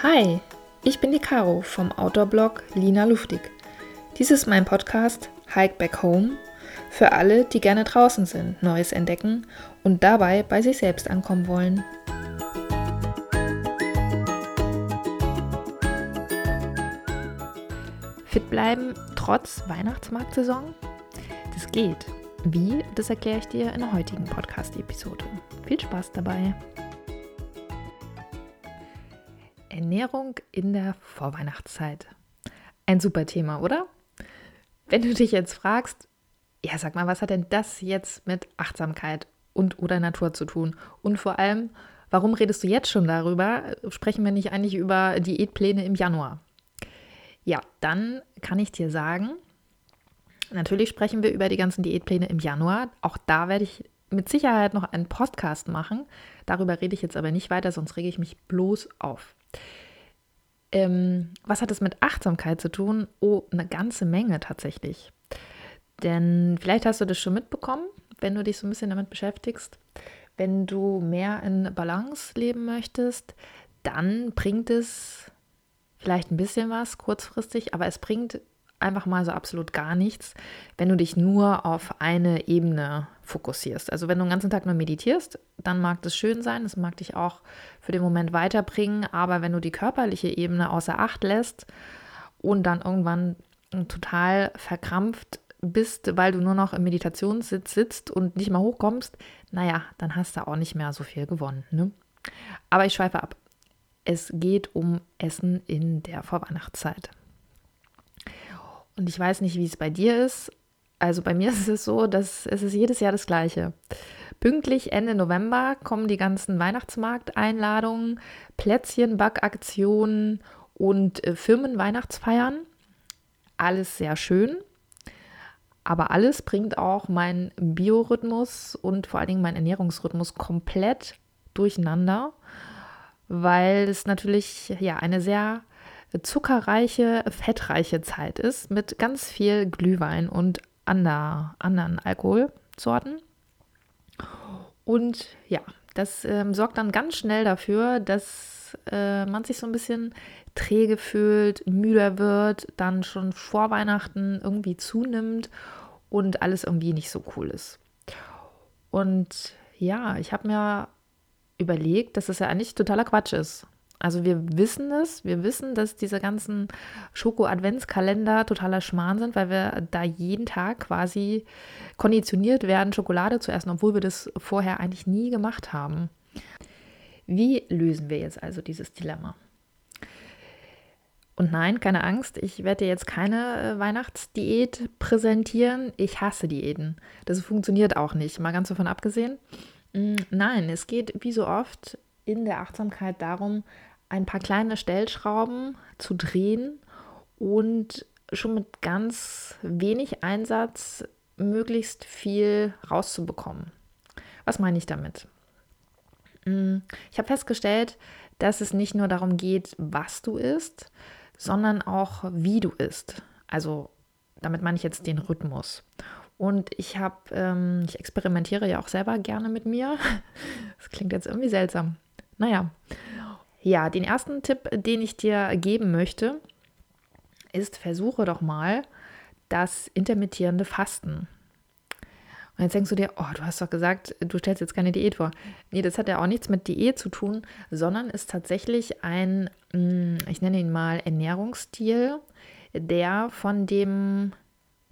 Hi, ich bin die Caro vom Outdoor-Blog Lina Luftig. Dies ist mein Podcast Hike Back Home für alle, die gerne draußen sind, Neues entdecken und dabei bei sich selbst ankommen wollen. Fit bleiben trotz Weihnachtsmarktsaison? Das geht. Wie, das erkläre ich dir in der heutigen Podcast-Episode. Viel Spaß dabei! Ernährung in der Vorweihnachtszeit. Ein super Thema, oder? Wenn du dich jetzt fragst, ja, sag mal, was hat denn das jetzt mit Achtsamkeit und oder Natur zu tun? Und vor allem, warum redest du jetzt schon darüber? Sprechen wir nicht eigentlich über Diätpläne im Januar? Ja, dann kann ich dir sagen, natürlich sprechen wir über die ganzen Diätpläne im Januar. Auch da werde ich mit Sicherheit noch einen Podcast machen. Darüber rede ich jetzt aber nicht weiter, sonst rege ich mich bloß auf. Ähm, was hat es mit Achtsamkeit zu tun? Oh, eine ganze Menge tatsächlich. Denn vielleicht hast du das schon mitbekommen, wenn du dich so ein bisschen damit beschäftigst. Wenn du mehr in Balance leben möchtest, dann bringt es vielleicht ein bisschen was kurzfristig, aber es bringt einfach mal so absolut gar nichts, wenn du dich nur auf eine Ebene fokussierst. Also wenn du den ganzen Tag nur meditierst, dann mag das schön sein, es mag dich auch für den Moment weiterbringen, aber wenn du die körperliche Ebene außer Acht lässt und dann irgendwann total verkrampft bist, weil du nur noch im Meditationssitz sitzt und nicht mal hochkommst, naja, dann hast du auch nicht mehr so viel gewonnen. Ne? Aber ich schweife ab. Es geht um Essen in der Vorweihnachtszeit. Und ich weiß nicht, wie es bei dir ist. Also bei mir ist es so, dass es ist jedes Jahr das Gleiche. Pünktlich Ende November kommen die ganzen Weihnachtsmarkteinladungen, Plätzchenbackaktionen und äh, Firmenweihnachtsfeiern. Alles sehr schön. Aber alles bringt auch meinen Biorhythmus und vor allen Dingen meinen Ernährungsrhythmus komplett durcheinander, weil es natürlich ja eine sehr zuckerreiche, fettreiche Zeit ist mit ganz viel Glühwein und ander, anderen Alkoholsorten. Und ja, das ähm, sorgt dann ganz schnell dafür, dass äh, man sich so ein bisschen träge fühlt, müder wird, dann schon vor Weihnachten irgendwie zunimmt und alles irgendwie nicht so cool ist. Und ja, ich habe mir überlegt, dass es ja eigentlich totaler Quatsch ist. Also wir wissen es, wir wissen, dass diese ganzen Schoko-Adventskalender totaler Schmarrn sind, weil wir da jeden Tag quasi konditioniert werden, Schokolade zu essen, obwohl wir das vorher eigentlich nie gemacht haben. Wie lösen wir jetzt also dieses Dilemma? Und nein, keine Angst, ich werde dir jetzt keine äh, Weihnachtsdiät präsentieren. Ich hasse Diäten. Das funktioniert auch nicht, mal ganz davon abgesehen. Mm, nein, es geht wie so oft in der Achtsamkeit darum, ein paar kleine Stellschrauben zu drehen und schon mit ganz wenig Einsatz möglichst viel rauszubekommen. Was meine ich damit? Hm, ich habe festgestellt, dass es nicht nur darum geht, was du isst, sondern auch wie du isst. Also damit meine ich jetzt den Rhythmus. Und ich habe, ähm, ich experimentiere ja auch selber gerne mit mir. Das klingt jetzt irgendwie seltsam. Naja, ja, den ersten Tipp, den ich dir geben möchte, ist, versuche doch mal das intermittierende Fasten. Und jetzt denkst du dir, oh, du hast doch gesagt, du stellst jetzt keine Diät vor. Nee, das hat ja auch nichts mit Diät zu tun, sondern ist tatsächlich ein, mm, ich nenne ihn mal Ernährungsstil, der von dem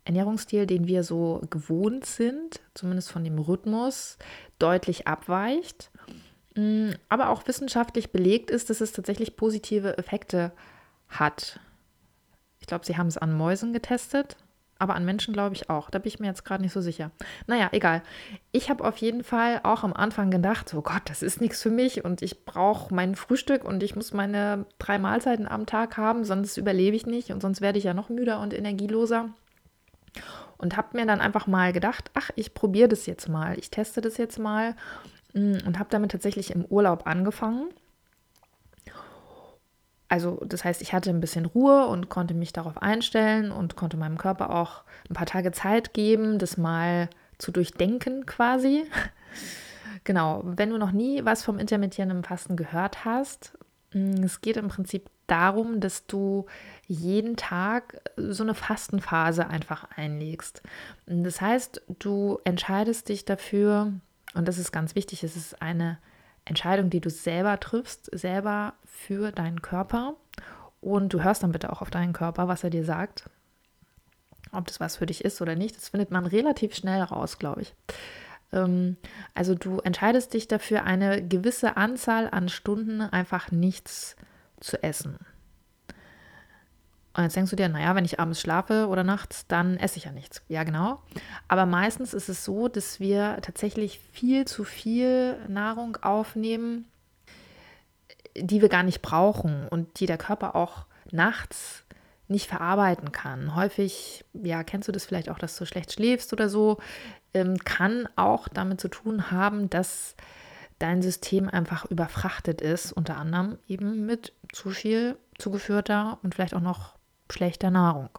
Ernährungsstil, den wir so gewohnt sind, zumindest von dem Rhythmus, deutlich abweicht aber auch wissenschaftlich belegt ist, dass es tatsächlich positive Effekte hat. Ich glaube, sie haben es an Mäusen getestet, aber an Menschen glaube ich auch. Da bin ich mir jetzt gerade nicht so sicher. Naja, egal. Ich habe auf jeden Fall auch am Anfang gedacht, so Gott, das ist nichts für mich und ich brauche mein Frühstück und ich muss meine drei Mahlzeiten am Tag haben, sonst überlebe ich nicht und sonst werde ich ja noch müder und energieloser. Und habe mir dann einfach mal gedacht, ach, ich probiere das jetzt mal, ich teste das jetzt mal Mm, und habe damit tatsächlich im Urlaub angefangen. Also das heißt, ich hatte ein bisschen Ruhe und konnte mich darauf einstellen und konnte meinem Körper auch ein paar Tage Zeit geben, das mal zu durchdenken quasi. genau, wenn du noch nie was vom intermittierenden Fasten gehört hast, Mm, es geht im Prinzip darum, dass du jeden Tag so eine Fastenphase einfach einlegst. Das heißt, du entscheidest dich dafür, und das ist ganz wichtig, es ist eine Entscheidung, die du selber triffst, selber für deinen Körper. Und du hörst dann bitte auch auf deinen Körper, was er dir sagt. Ob das was für dich ist oder nicht, das findet man relativ schnell raus, glaube ich. Ähm, also du entscheidest dich dafür, eine gewisse Anzahl an Stunden einfach nichts zu essen. Und jetzt denkst du dir, naja, wenn ich abends schlafe oder nachts, dann esse ich ja nichts. Ja, genau. Aber meistens ist es so, dass wir tatsächlich viel zu viel Nahrung aufnehmen, die wir gar nicht brauchen und die der Körper auch nachts nicht verarbeiten kann. Häufig, ja, kennst du das vielleicht auch, dass du schlecht schläfst oder so, ähm, kann auch damit zu tun haben, dass dein System einfach überfrachtet ist, unter anderem eben mit zu viel zugeführter und vielleicht auch noch schlechter Nahrung.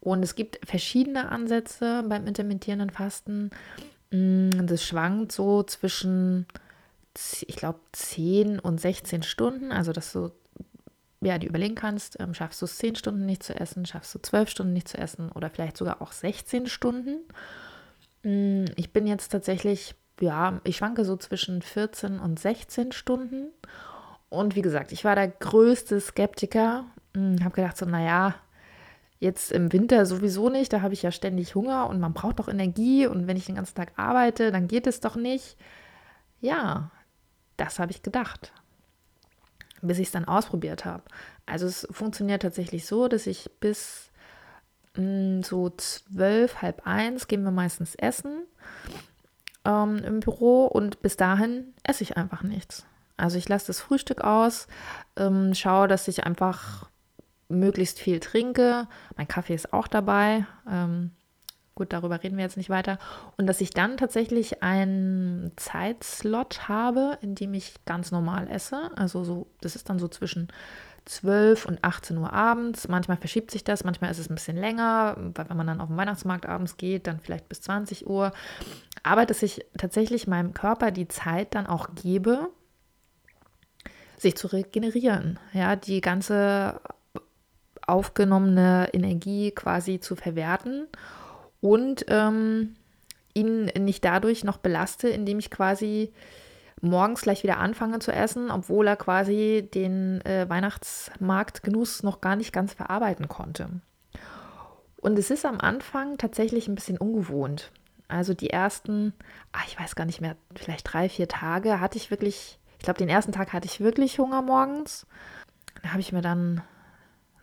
Und es gibt verschiedene Ansätze beim intermittierenden Fasten. Mm, das schwankt so zwischen, ich glaube, 10 und 16 Stunden. Also, dass du ja, die überlegen kannst, ähm, schaffst du es 10 Stunden nicht zu essen, schaffst du 12 Stunden nicht zu essen oder vielleicht sogar auch 16 Stunden. Mm, ich bin jetzt tatsächlich, ja, ich schwanke so zwischen 14 und 16 Stunden. Und wie gesagt, ich war der größte Skeptiker. Mm, habe gedacht, so, naja, jetzt im Winter sowieso nicht, da habe ich ja ständig Hunger und man braucht doch Energie und wenn ich den ganzen Tag arbeite, dann geht es doch nicht. Ja, das habe ich gedacht, bis ich es dann ausprobiert habe. Also es funktioniert tatsächlich so, dass ich bis Mm, so zwölf, halb eins gehen wir meistens essen ähm, im Büro und bis dahin esse ich einfach nichts. Also ich lasse das Frühstück aus, ähm, schaue, dass ich einfach möglichst viel trinke. Mein Kaffee ist auch dabei. Ähm, gut, darüber reden wir jetzt nicht weiter. Und dass ich dann tatsächlich einen Zeitslot habe, in dem ich ganz normal esse. Also so, das ist dann so zwischen 12 und 18 Uhr abends. Manchmal verschiebt sich das, manchmal ist es ein bisschen länger, weil wenn man dann auf den Weihnachtsmarkt abends geht, dann vielleicht bis 20 Uhr. Aber dass ich tatsächlich meinem Körper die Zeit dann auch gebe, sich zu regenerieren. Ja, die ganze aufgenommene Energie quasi zu verwerten und ähm, ihn nicht dadurch noch belaste, indem ich quasi morgens gleich wieder anfange zu essen, obwohl er quasi den äh, Weihnachtsmarktgenuss noch gar nicht ganz verarbeiten konnte. Und es ist am Anfang tatsächlich ein bisschen ungewohnt. Also die ersten, ach, ich weiß gar nicht mehr, vielleicht drei, vier Tage hatte ich wirklich, ich glaube, den ersten Tag hatte ich wirklich Hunger morgens. Da habe ich mir dann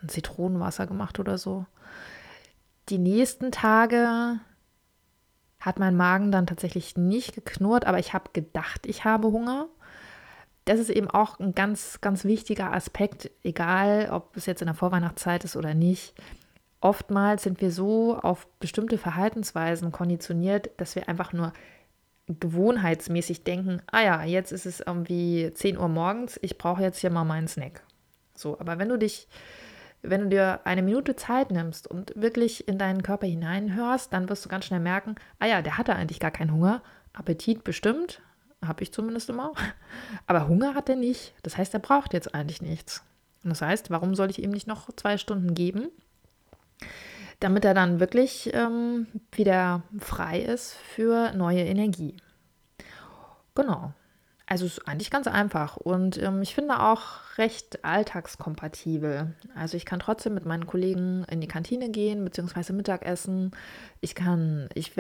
ein Zitronenwasser gemacht oder so. Die nächsten Tage hat mein Magen dann tatsächlich nicht geknurrt, aber ich habe gedacht, ich habe Hunger. Das ist eben auch ein ganz, ganz wichtiger Aspekt, egal ob es jetzt in der Vorweihnachtszeit ist oder nicht. Oftmals sind wir so auf bestimmte Verhaltensweisen konditioniert, dass wir einfach nur gewohnheitsmäßig denken, ah ja, jetzt ist es irgendwie 10 Uhr morgens, ich brauche jetzt hier mal meinen Snack. So, aber wenn du dich wenn du dir eine Minute Zeit nimmst und wirklich in deinen Körper hineinhörst, dann wirst du ganz schnell merken, ah ja, der hatte eigentlich gar keinen Hunger. Appetit bestimmt, habe ich zumindest immer. Aber Hunger hat er nicht. Das heißt, er braucht jetzt eigentlich nichts. Und das heißt, warum soll ich ihm nicht noch zwei Stunden geben, damit er dann wirklich ähm, wieder frei ist für neue Energie? Genau. Also ist eigentlich ganz einfach und ähm, ich finde auch recht alltagskompatibel. Also ich kann trotzdem mit meinen Kollegen in die Kantine gehen bzw. Mittagessen. Ich kann, ich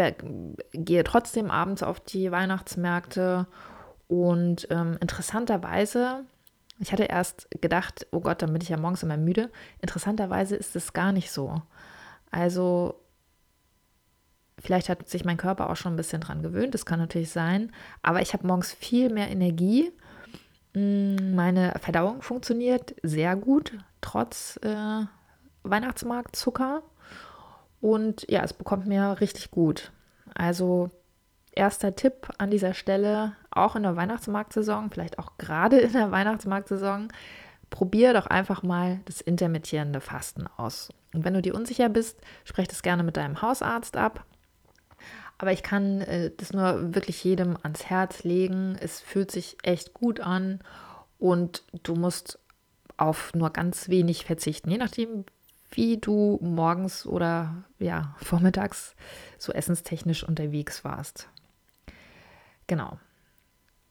gehe trotzdem abends auf die Weihnachtsmärkte und ähm, interessanterweise, ich hatte erst gedacht, oh Gott, dann bin ich ja morgens immer müde. Interessanterweise ist es gar nicht so. Also Vielleicht hat sich mein Körper auch schon ein bisschen dran gewöhnt, das kann natürlich sein. Aber ich habe morgens viel mehr Energie. Mm, meine Verdauung funktioniert sehr gut, trotz äh, Weihnachtsmarktzucker. Und ja, es bekommt mir richtig gut. Also erster Tipp an dieser Stelle, auch in der Weihnachtsmarktsaison, vielleicht auch gerade in der Weihnachtsmarktsaison, probier doch einfach mal das intermittierende Fasten aus. Und wenn du dir unsicher bist, sprech das gerne mit deinem Hausarzt ab. Aber ich kann äh, das nur wirklich jedem ans Herz legen. Es fühlt sich echt gut an und du musst auf nur ganz wenig verzichten, je nachdem, wie du morgens oder ja, vormittags so essenstechnisch unterwegs warst. Genau.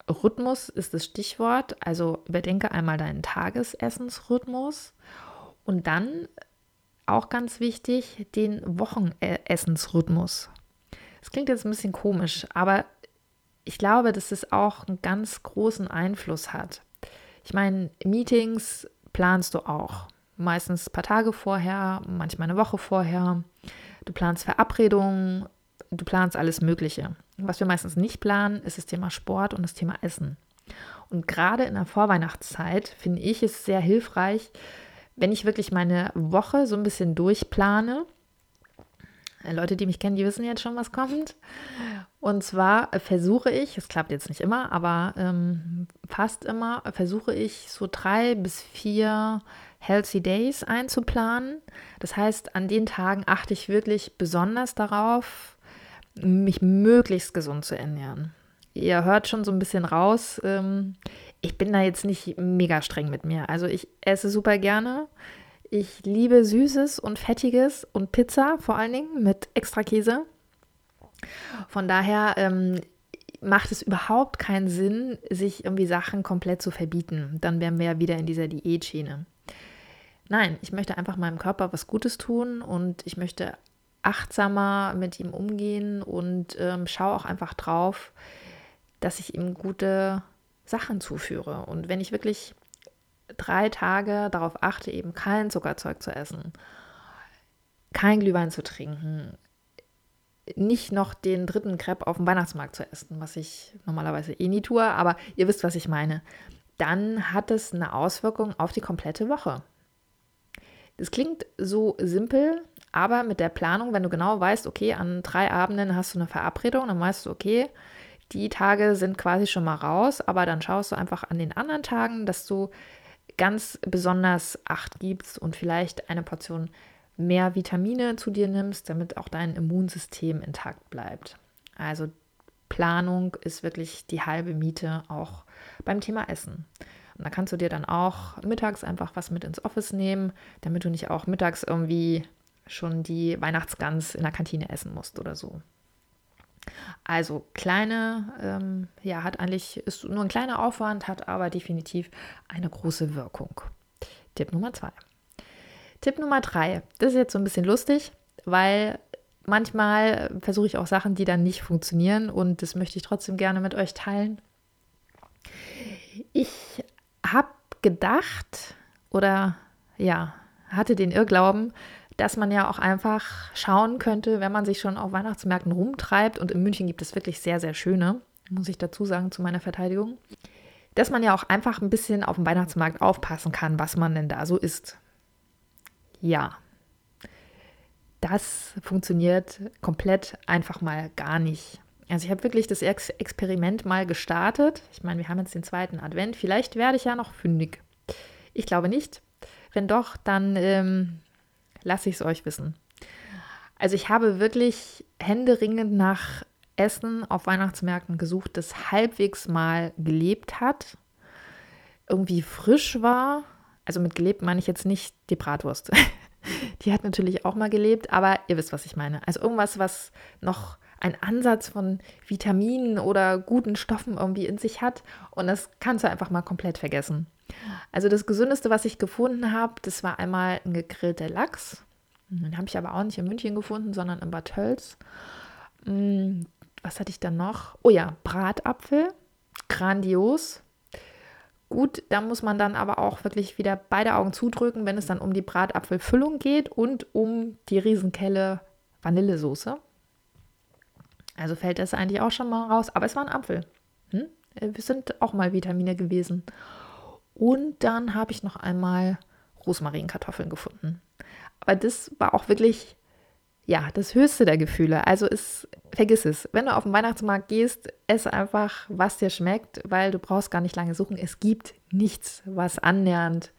Rhythmus ist das Stichwort. Also überdenke einmal deinen Tagesessensrhythmus und dann auch ganz wichtig den Wochenessensrhythmus. Das klingt jetzt ein bisschen komisch, aber ich glaube, dass es auch einen ganz großen Einfluss hat. Ich meine, Meetings planst du auch. Meistens ein paar Tage vorher, manchmal eine Woche vorher. Du planst Verabredungen, du planst alles Mögliche. Was wir meistens nicht planen, ist das Thema Sport und das Thema Essen. Und gerade in der Vorweihnachtszeit finde ich es sehr hilfreich, wenn ich wirklich meine Woche so ein bisschen durchplane. Leute, die mich kennen, die wissen jetzt schon, was kommt. Und zwar versuche ich, es klappt jetzt nicht immer, aber ähm, fast immer, versuche ich so drei bis vier Healthy Days einzuplanen. Das heißt, an den Tagen achte ich wirklich besonders darauf, mich möglichst gesund zu ernähren. Ihr hört schon so ein bisschen raus, ähm, ich bin da jetzt nicht mega streng mit mir. Also ich esse super gerne. Ich liebe Süßes und Fettiges und Pizza vor allen Dingen mit extra Käse. Von daher ähm, macht es überhaupt keinen Sinn, sich irgendwie Sachen komplett zu verbieten. Dann wären wir ja wieder in dieser Diätschiene. Nein, ich möchte einfach meinem Körper was Gutes tun und ich möchte achtsamer mit ihm umgehen und ähm, schaue auch einfach drauf, dass ich ihm gute Sachen zuführe. Und wenn ich wirklich drei Tage darauf achte, eben kein Zuckerzeug zu essen, kein Glühwein zu trinken, nicht noch den dritten Crepe auf dem Weihnachtsmarkt zu essen, was ich normalerweise eh nie tue, aber ihr wisst, was ich meine, dann hat es eine Auswirkung auf die komplette Woche. Das klingt so simpel, aber mit der Planung, wenn du genau weißt, okay, an drei Abenden hast du eine Verabredung, dann weißt du, okay, die Tage sind quasi schon mal raus, aber dann schaust du einfach an den anderen Tagen, dass du ganz besonders Acht gibst und vielleicht eine Portion mehr Vitamine zu dir nimmst, damit auch dein Immunsystem intakt bleibt. Also Planung ist wirklich die halbe Miete auch beim Thema Essen. Und da kannst du dir dann auch mittags einfach was mit ins Office nehmen, damit du nicht auch mittags irgendwie schon die Weihnachtsgans in der Kantine essen musst oder so. Also kleine, ähm, ja, hat eigentlich, ist nur ein kleiner Aufwand, hat aber definitiv eine große Wirkung. Tipp Nummer zwei. Tipp Nummer drei, das ist jetzt so ein bisschen lustig, weil manchmal versuche ich auch Sachen, die dann nicht funktionieren und das möchte ich trotzdem gerne mit euch teilen. Ich habe gedacht oder ja, hatte den Irrglauben, dass man ja auch einfach schauen könnte, wenn man sich schon auf Weihnachtsmärkten rumtreibt. Und in München gibt es wirklich sehr, sehr schöne, muss ich dazu sagen, zu meiner Verteidigung. Dass man ja auch einfach ein bisschen auf dem Weihnachtsmarkt aufpassen kann, was man denn da so isst. Ja, das funktioniert komplett einfach mal gar nicht. Also ich habe wirklich das Ex Experiment mal gestartet. Ich meine, wir haben jetzt den zweiten Advent. Vielleicht werde ich ja noch fündig. Ich glaube nicht. Wenn doch, dann ähm, lasse ich es euch wissen. Also ich habe wirklich händeringend nach Essen auf Weihnachtsmärkten gesucht, das halbwegs mal gelebt hat, irgendwie frisch war. Also mit gelebt meine ich jetzt nicht die Bratwurst. die hat natürlich auch mal gelebt, aber ihr wisst, was ich meine. Also irgendwas, was noch einen Ansatz von Vitaminen oder guten Stoffen irgendwie in sich hat. Und das kannst du einfach mal komplett vergessen. Also das Gesündeste, was ich gefunden habe, das war einmal ein gegrillter Lachs. Den habe ich aber auch nicht in München gefunden, sondern in Bad Tölz. Mm, was hatte ich dann noch? Oh ja, Bratapfel. Grandios. Gut, da muss man dann aber auch wirklich wieder beide Augen zudrücken, wenn es dann um die Bratapfelfüllung geht und um die Riesenkelle Vanillesoße. Also fällt das eigentlich auch schon mal raus. Aber es war ein Apfel. Hm? Äh, wir sind auch mal Vitamine gewesen. Und dann habe ich noch einmal Rosmarinkartoffeln gefunden. Aber das war auch wirklich, ja, das höchste der Gefühle. Also ist, vergiss es. Wenn du auf den Weihnachtsmarkt gehst, esse einfach, was dir schmeckt, weil du brauchst gar nicht lange suchen. Es gibt nichts, was annähernd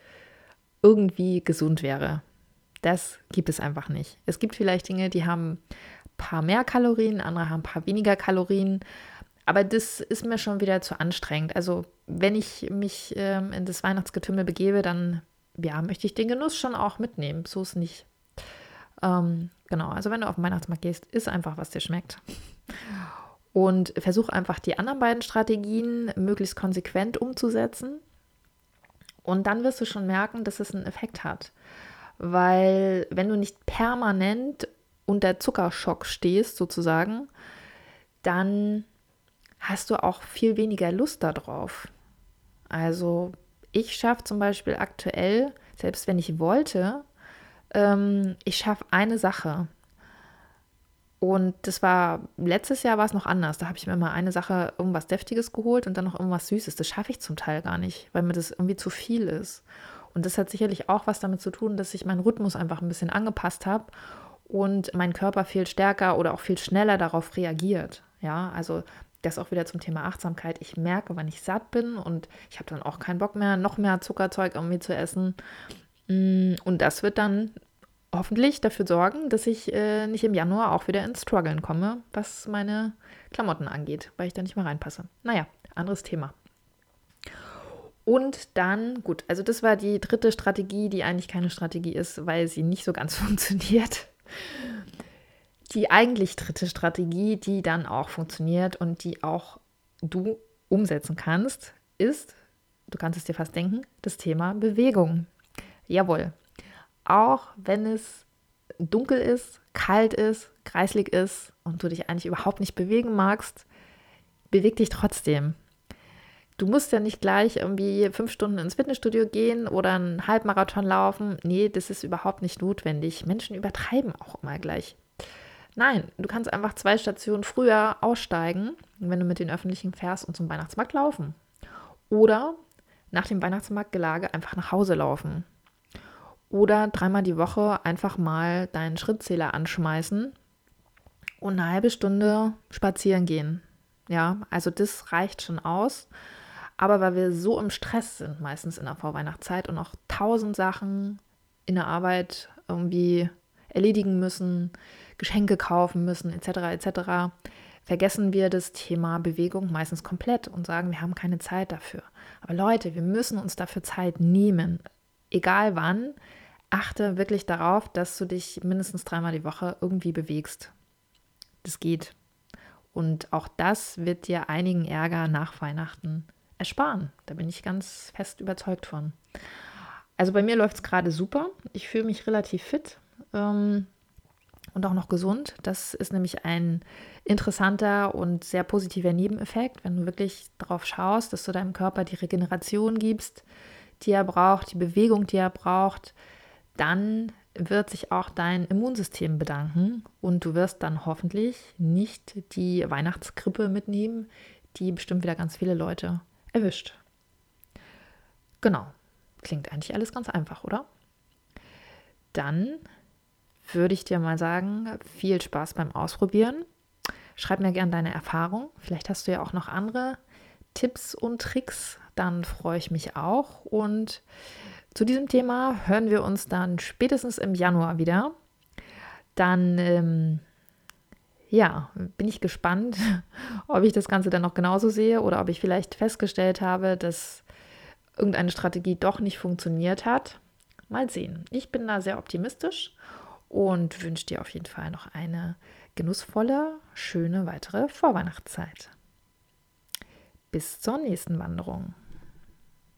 irgendwie gesund wäre. Das gibt es einfach nicht. Es gibt vielleicht Dinge, die haben paar mehr Kalorien, andere haben ein paar weniger Kalorien. Aber das ist mir schon wieder zu anstrengend. Also wenn ich mich ähm, in das Weihnachtsgetümmel begebe, dann ja, möchte ich den Genuss schon auch mitnehmen. So ist nicht. Ähm, genau, also wenn du auf den Weihnachtsmarkt gehst, isst einfach, was dir schmeckt. Und versuch einfach die anderen beiden Strategien möglichst konsequent umzusetzen. Und dann wirst du schon merken, dass es einen Effekt hat. Weil wenn du nicht permanent unter Zuckerschock stehst, sozusagen, dann hast du auch viel weniger Lust darauf. Also ich schaffe zum Beispiel aktuell, selbst wenn ich wollte, ähm, ich schaffe eine Sache. Und das war, letztes Jahr war es noch anders. Da habe ich mir mal eine Sache, irgendwas Deftiges geholt und dann noch irgendwas Süßes. Das schaffe ich zum Teil gar nicht, weil mir das irgendwie zu viel ist. Und das hat sicherlich auch was damit zu tun, dass ich meinen Rhythmus einfach ein bisschen angepasst habe und mein Körper viel stärker oder auch viel schneller darauf reagiert. Ja, also das auch wieder zum Thema Achtsamkeit. Ich merke, wann ich satt bin und ich habe dann auch keinen Bock mehr, noch mehr Zuckerzeug irgendwie zu essen. Mm, und das wird dann hoffentlich dafür sorgen, dass ich äh, nicht im Januar auch wieder ins Struggeln komme, was meine Klamotten angeht, weil ich da nicht mehr reinpasse. Naja, anderes Thema. Und dann, gut, also das war die dritte Strategie, die eigentlich keine Strategie ist, weil sie nicht so ganz funktioniert. Die eigentlich dritte Strategie, die dann auch funktioniert und die auch du umsetzen kannst, ist, du kannst es dir fast denken, das Thema Bewegung. Jawohl, auch wenn es dunkel ist, kalt ist, kreislig ist und du dich eigentlich überhaupt nicht bewegen magst, beweg dich trotzdem. Du musst ja nicht gleich irgendwie fünf Stunden ins Fitnessstudio gehen oder einen Halbmarathon laufen. Nee, das ist überhaupt nicht notwendig. Menschen übertreiben auch immer gleich. Nein, du kannst einfach zwei Stationen früher aussteigen, wenn du mit den Öffentlichen fährst und zum Weihnachtsmarkt laufen. Oder nach dem Weihnachtsmarktgelage einfach nach Hause laufen. Oder dreimal die Woche einfach mal deinen Schrittzähler anschmeißen und eine halbe Stunde spazieren gehen. Ja, also das reicht schon aus. Aber weil wir so im Stress sind, meistens in der Vorweihnachtszeit und auch tausend Sachen in der Arbeit irgendwie erledigen müssen, Geschenke kaufen müssen, etc., etc., vergessen wir das Thema Bewegung meistens komplett und sagen, wir haben keine Zeit dafür. Aber Leute, wir müssen uns dafür Zeit nehmen. Egal wann, achte wirklich darauf, dass du dich mindestens dreimal die Woche irgendwie bewegst. Das geht. Und auch das wird dir einigen Ärger nach Weihnachten ersparen. Da bin ich ganz fest überzeugt von. Also bei mir läuft es gerade super. Ich fühle mich relativ fit ähm, und auch noch gesund. Das ist nämlich ein interessanter und sehr positiver Nebeneffekt, wenn du wirklich darauf schaust, dass du deinem Körper die Regeneration gibst, die er braucht, die Bewegung, die er braucht, dann wird sich auch dein Immunsystem bedanken und du wirst dann hoffentlich nicht die Weihnachtsgrippe mitnehmen, die bestimmt wieder ganz viele Leute erwischt. Genau, klingt eigentlich alles ganz einfach, oder? Dann würde ich dir mal sagen, viel Spaß beim Ausprobieren. Schreib mir gerne deine Erfahrung. Vielleicht hast du ja auch noch andere Tipps und Tricks. Dann freue ich mich auch. Und zu diesem Thema hören wir uns dann spätestens im Januar wieder. Dann, ähm, ja, bin ich gespannt, ob ich das Ganze dann noch genauso sehe oder ob ich vielleicht festgestellt habe, dass irgendeine Strategie doch nicht funktioniert hat. Mal sehen. Ich bin da sehr optimistisch und wünsche dir auf jeden Fall noch eine genussvolle, schöne weitere Vorweihnachtszeit. Bis zur nächsten Wanderung.